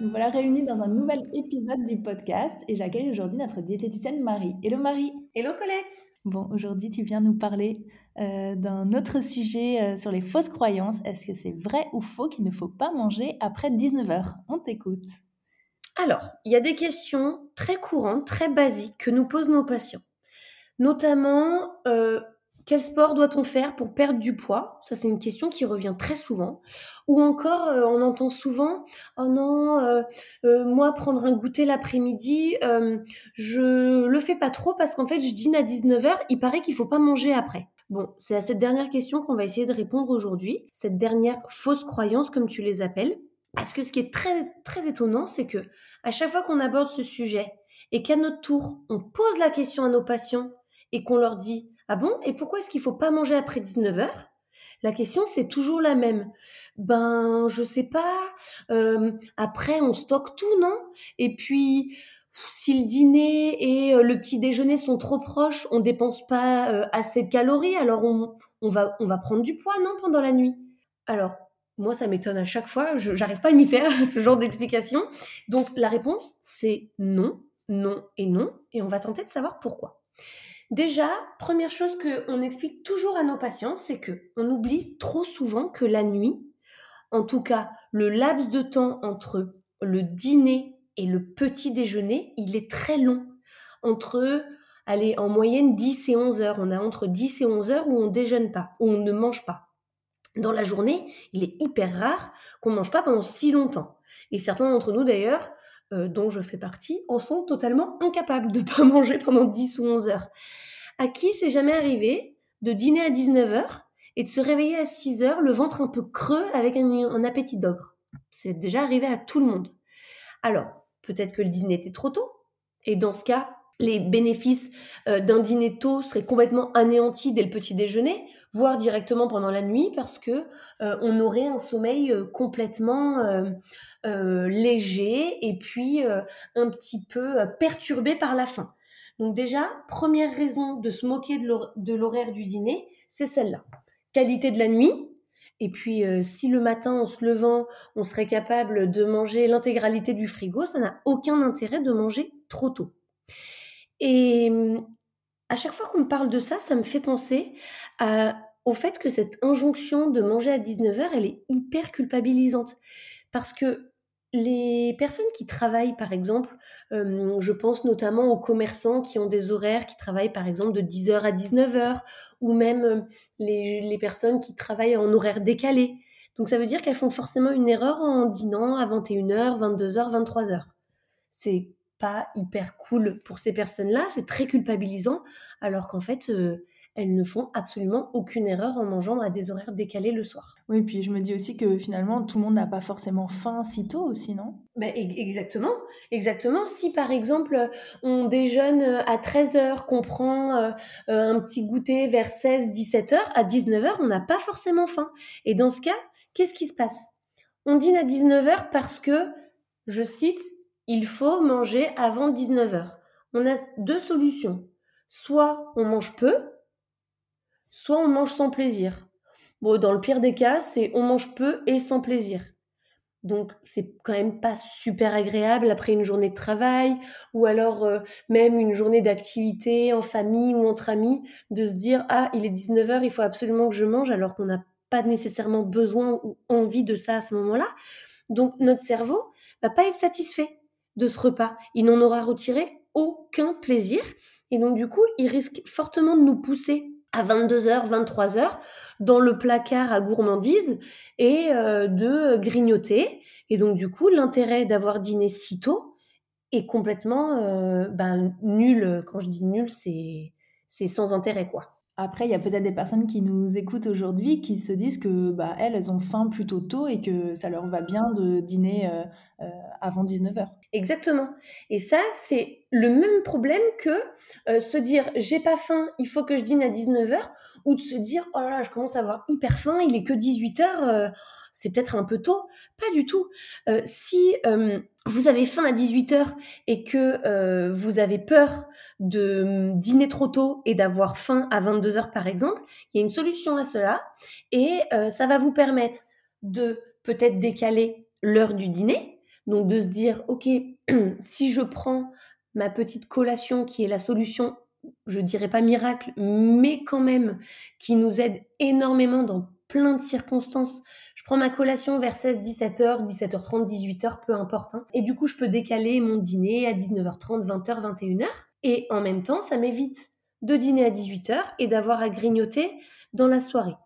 Nous voilà réunis dans un nouvel épisode du podcast et j'accueille aujourd'hui notre diététicienne Marie. Hello Marie Hello Colette Bon, aujourd'hui tu viens nous parler euh, d'un autre sujet euh, sur les fausses croyances. Est-ce que c'est vrai ou faux qu'il ne faut pas manger après 19h On t'écoute. Alors, il y a des questions très courantes, très basiques que nous posent nos patients. Notamment, euh, quel sport doit-on faire pour perdre du poids? Ça, c'est une question qui revient très souvent. Ou encore, euh, on entend souvent Oh non, euh, euh, moi, prendre un goûter l'après-midi, je le fais pas trop parce qu'en fait, je dîne à 19h, il paraît qu'il faut pas manger après. Bon, c'est à cette dernière question qu'on va essayer de répondre aujourd'hui, cette dernière fausse croyance, comme tu les appelles. Parce que ce qui est très, très étonnant, c'est que à chaque fois qu'on aborde ce sujet et qu'à notre tour, on pose la question à nos patients et qu'on leur dit ah bon? Et pourquoi est-ce qu'il faut pas manger après 19h la question, c'est toujours la même. Ben, je sais pas. Euh, après, on stocke tout, non? Et puis, si le dîner et euh, le petit déjeuner sont trop proches, on dépense pas euh, assez de calories, alors on, on, va, on va prendre du poids, non, pendant la nuit? Alors, moi, ça m'étonne à chaque fois. Je n'arrive pas à m'y faire, ce genre d'explication. Donc, la réponse, c'est non, non et non. Et on va tenter de savoir pourquoi. Déjà, première chose qu'on explique toujours à nos patients, c'est que on oublie trop souvent que la nuit, en tout cas le laps de temps entre le dîner et le petit déjeuner, il est très long. Entre, allez, en moyenne 10 et 11 heures. On a entre 10 et 11 heures où on déjeune pas, où on ne mange pas. Dans la journée, il est hyper rare qu'on ne mange pas pendant si longtemps. Et certains d'entre nous, d'ailleurs, euh, dont je fais partie, en sont totalement incapables de ne pas manger pendant 10 ou 11 heures. À qui c'est jamais arrivé de dîner à 19 heures et de se réveiller à 6 heures, le ventre un peu creux avec un, appétit d'ogre? C'est déjà arrivé à tout le monde. Alors, peut-être que le dîner était trop tôt, et dans ce cas, les bénéfices euh, d'un dîner tôt seraient complètement anéantis dès le petit déjeuner, voire directement pendant la nuit, parce que euh, on aurait un sommeil euh, complètement léger et puis un petit peu perturbé par la faim. Donc déjà, première raison de se moquer de l'horaire du dîner, c'est celle-là. Qualité de la nuit, et puis, si le matin, en se levant, on serait capable de manger l'intégralité du frigo, ça n'a aucun intérêt de manger trop tôt. Et mmh, à chaque fois qu'on me parle de ça, ça me fait penser au fait que cette injonction de manger à 19h, elle est hyper culpabilisante. Parce que les personnes qui travaillent, par exemple, je pense notamment aux commerçants qui ont des horaires qui travaillent, par exemple, de 10h à 19h, ou même les, les personnes qui travaillent en horaire décalé. Donc ça veut dire qu'elles font forcément une erreur en dînant à 21h, 22h, 23h. C'est pas hyper cool pour ces personnes-là, c'est très culpabilisant, alors qu'en fait, euh, elles ne font absolument aucune erreur en mangeant à des horaires décalés le soir. Oui, puis je me dis aussi que finalement, tout le monde n'a pas forcément faim si tôt aussi, non? Ben, Exactement, exactement. Si par exemple, on déjeune à 13h, qu'on prend euh, un petit goûter vers 16-17h, à 19h, on n'a pas forcément faim. Et dans ce cas, qu'est-ce qui se passe? On dîne à 19h parce que, je cite, il faut manger avant 19h. On a deux solutions. Soit on mange peu, soit on mange sans plaisir. Bon, dans le pire des cas, c'est on mange peu et sans plaisir. Donc c'est quand même pas super agréable après une journée de travail ou alors euh, même une journée d'activité en famille ou entre amis de se dire ah il est 19h il faut absolument que je mange alors qu'on n'a pas nécessairement besoin ou envie de ça à ce moment-là. Donc notre cerveau va pas être satisfait de ce repas. Il n'en aura retiré aucun plaisir. Et donc, du coup, il risque fortement de nous pousser à 22h, 23h dans le placard à gourmandise et euh, de grignoter. Et donc, du coup, l'intérêt d'avoir dîné si tôt est complètement euh, ben, nul. Quand je dis nul, c'est, c'est sans intérêt, quoi. Après, il y a peut-être des personnes qui nous écoutent aujourd'hui qui se disent que bah, elles, ont faim plutôt tôt et que ça leur va bien de dîner euh, euh, avant 19h. Exactement. Et ça, c'est le même problème que euh, se dire j'ai pas faim, il faut que je dîne à 19h, ou de se dire oh là là, je commence à avoir hyper faim, il est que 18h, c'est peut-être un peu tôt. Pas du tout. si vous avez faim à 18h et que euh, vous avez peur de hum, dîner trop tôt et d'avoir faim à 22h par exemple, il y a une solution à cela et euh, ça va vous permettre de peut-être décaler l'heure du dîner, donc de se dire ok, si je prends ma petite collation qui est la solution, je dirais pas miracle, mais quand même qui nous aide énormément dans plein de circonstances. Prends ma collation vers 16, 17h, 17h30, 18h, peu importe. Hein. Et du coup, je peux décaler mon dîner à 19h30, 20h, 21h. Et en même temps, ça m'évite de dîner à 18h et d'avoir à grignoter dans la soirée.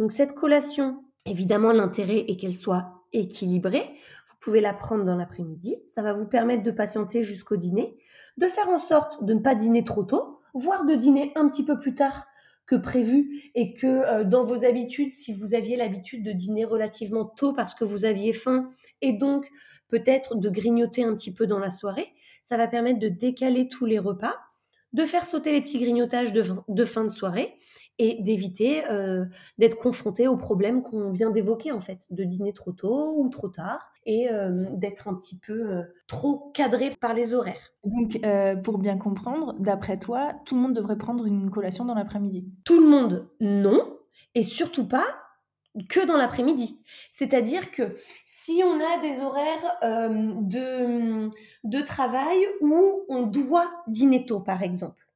Donc cette collation, évidemment, l'intérêt est qu'elle soit équilibrée. Vous pouvez la prendre dans l'après-midi. Ça va vous permettre de patienter jusqu'au dîner, de faire en sorte de ne pas dîner trop tôt, voire de dîner un petit peu plus tard que prévu et que euh, dans vos habitudes, si vous aviez l'habitude de dîner relativement tôt parce que vous aviez faim et donc peut-être de grignoter un petit peu dans la soirée, ça va permettre de décaler tous les repas, de faire sauter les petits grignotages de fin de soirée et d'éviter euh, d'être confronté aux problèmes qu'on vient d'évoquer en fait, de dîner trop tôt ou trop tard et euh, d'être un petit peu euh, trop cadré par les horaires. Donc pour bien comprendre, d'après toi, tout le monde devrait prendre une collation dans l'après-midi? Tout le monde, non, et surtout pas que dans l'après-midi. C'est-à-dire que si on a des horaires de, de travail où on doit dîner tôt, par exemple,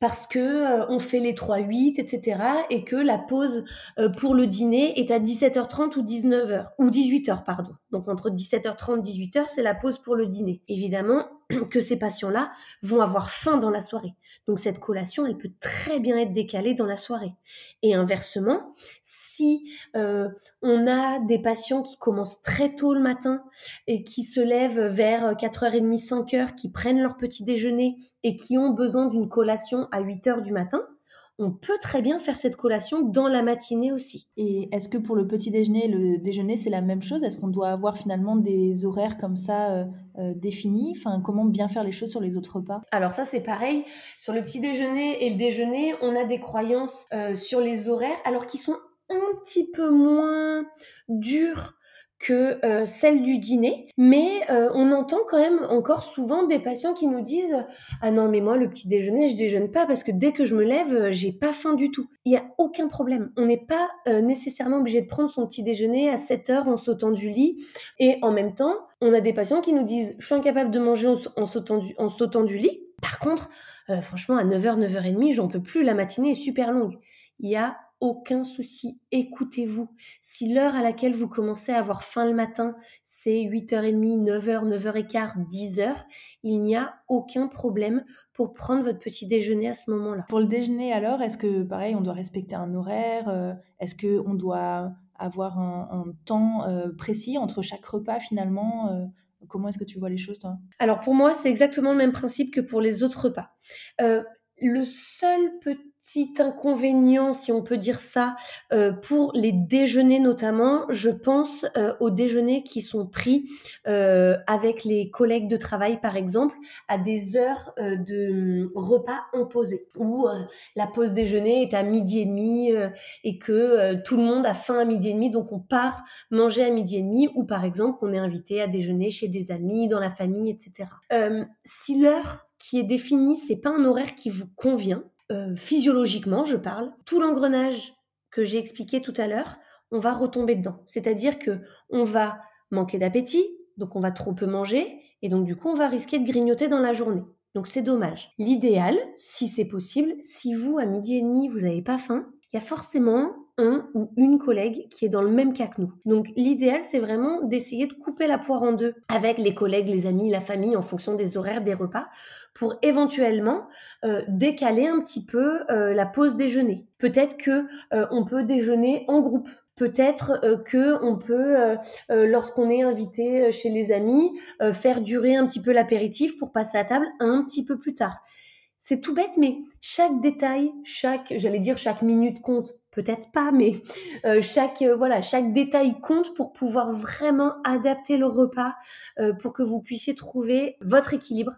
parce que euh, on fait les 3-8, etc. et que la pause euh, pour le dîner est à 17h30 ou 19h, ou 18h, pardon. Donc entre 17h30 et 18h, c'est la pause pour le dîner. Évidemment que ces patients-là vont avoir faim dans la soirée. Donc cette collation, elle peut très bien être décalée dans la soirée. Et inversement, si euh, on a des patients qui commencent très tôt le matin et qui se lèvent vers 4h30, 5h, qui prennent leur petit déjeuner et qui ont besoin d'une collation à 8h du matin, on peut très bien faire cette collation dans la matinée aussi. Et est-ce que pour le petit déjeuner et le déjeuner, c'est la même chose? Est-ce qu'on doit avoir finalement des horaires comme ça euh, euh, définis? Enfin, comment bien faire les choses sur les autres repas? Alors ça, c'est pareil. Sur le petit déjeuner et le déjeuner, on a des croyances euh, sur les horaires, alors qu'ils sont un petit peu moins dures que euh, celle du dîner, mais euh, on entend quand même encore souvent des patients qui nous disent ah non mais moi le petit déjeuner je déjeune pas parce que dès que je me lève euh, j'ai pas faim du tout. Il y a aucun problème. On n'est pas nécessairement obligé de prendre son petit déjeuner à 7 heures en sautant du lit et en même temps on a des patients qui nous disent je suis incapable de manger en, sautant, du, en sautant du lit. Par contre franchement à 9h 9h30 j'en peux plus la matinée est super longue. Il y a aucun souci, écoutez-vous. Si l'heure à laquelle vous commencez à avoir faim le matin, c'est 8h30, 9h, 9h15, 10h, il n'y a aucun problème pour prendre votre petit déjeuner à ce moment-là. Pour le déjeuner alors, est-ce que pareil, on doit respecter un horaire euh, Est-ce qu'on doit avoir un, temps euh, précis entre chaque repas finalement euh, Comment est-ce que tu vois les choses toi? Alors pour moi, c'est exactement le même principe que pour les autres repas. le seul petit petit inconvénient, si on peut dire ça, euh, pour les déjeuners notamment, je pense euh, aux déjeuners qui sont pris euh, avec les collègues de travail, par exemple, à des heures de hum, repas imposés, où la pause déjeuner est à midi et demi et que tout le monde a faim à midi et demi, donc on part manger à midi et demi, ou par exemple qu'on est invité à déjeuner chez des amis, dans la famille, etc. si l'heure qui est définie, c'est pas un horaire qui vous convient, euh, physiologiquement, je parle, tout l'engrenage que j'ai expliqué tout à l'heure, on va retomber dedans. C'est-à-dire que on va manquer d'appétit, donc on va trop peu manger, et donc du coup on va risquer de grignoter dans la journée. Donc c'est dommage. L'idéal, si c'est possible, si vous à midi et demi vous n'avez pas faim, il y a forcément un ou une collègue qui est dans le même cas que nous. Donc l'idéal, c'est vraiment d'essayer de couper la poire en deux avec les collègues, les amis, la famille en fonction des horaires des repas pour éventuellement euh, décaler un petit peu euh, la pause déjeuner. Peut-être que euh, on peut déjeuner en groupe. Peut-être que on peut, lorsqu'on est invité chez les amis, faire durer un petit peu l'apéritif pour passer à table un petit peu plus tard. C'est tout bête, mais chaque détail, chaque, j'allais dire chaque minute compte, peut-être pas, mais euh, chaque, euh, voilà, chaque détail compte pour pouvoir vraiment adapter le repas, euh, pour que vous puissiez trouver votre équilibre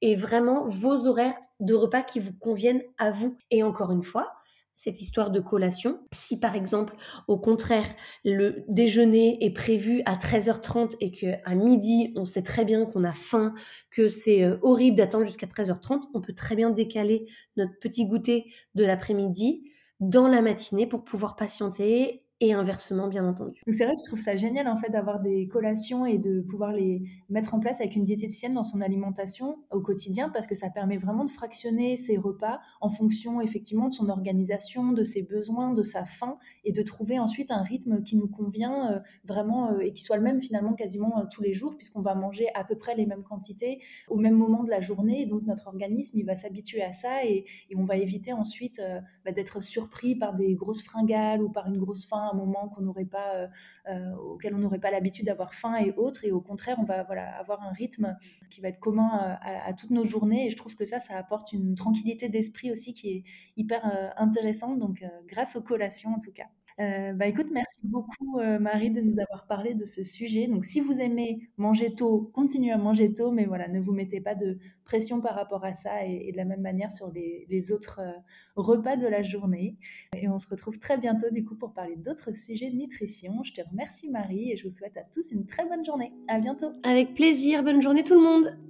et vraiment vos horaires de repas qui vous conviennent à vous. Et encore une fois, cette histoire de collation. Si par exemple, au contraire, le déjeuner est prévu à 13h30 et qu'à midi, on sait très bien qu'on a faim, que c'est euh, horrible d'attendre jusqu'à 13h30, on peut très bien décaler notre petit goûter de l'après-midi dans la matinée pour pouvoir patienter et inversement, bien entendu. C'est vrai que je trouve ça génial en fait d'avoir des collations et de pouvoir les mettre en place avec une diététicienne dans son alimentation au quotidien parce que ça permet vraiment de fractionner ses repas en fonction effectivement de son organisation, de ses besoins, de sa faim et de trouver ensuite un rythme qui nous convient euh, vraiment euh, et qui soit le même finalement quasiment euh, tous les jours puisqu'on va manger à peu près les mêmes quantités au même moment de la journée donc notre organisme il va s'habituer à ça et, on va éviter ensuite bah, d'être surpris par des grosses fringales ou par une grosse faim un moment euh, euh, auquel on n'aurait pas l'habitude d'avoir faim et autres. Et au contraire, on va avoir un rythme qui va être commun euh, à, toutes nos journées. Et je trouve que ça, ça apporte une tranquillité d'esprit aussi qui est hyper intéressante. Donc, grâce aux collations en tout cas. Euh, bah écoute, merci beaucoup euh, Marie de nous avoir parlé de ce sujet. Donc si vous aimez manger tôt, continuez à manger tôt, mais voilà, ne vous mettez pas de pression par rapport à ça et, de la même manière sur les, autres euh, repas de la journée. Et on se retrouve très bientôt du coup pour parler d'autres sujets de nutrition. Je te remercie Marie et je vous souhaite à tous une très bonne journée. À bientôt. Avec plaisir, bonne journée tout le monde.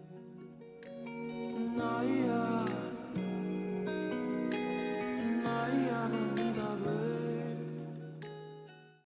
Night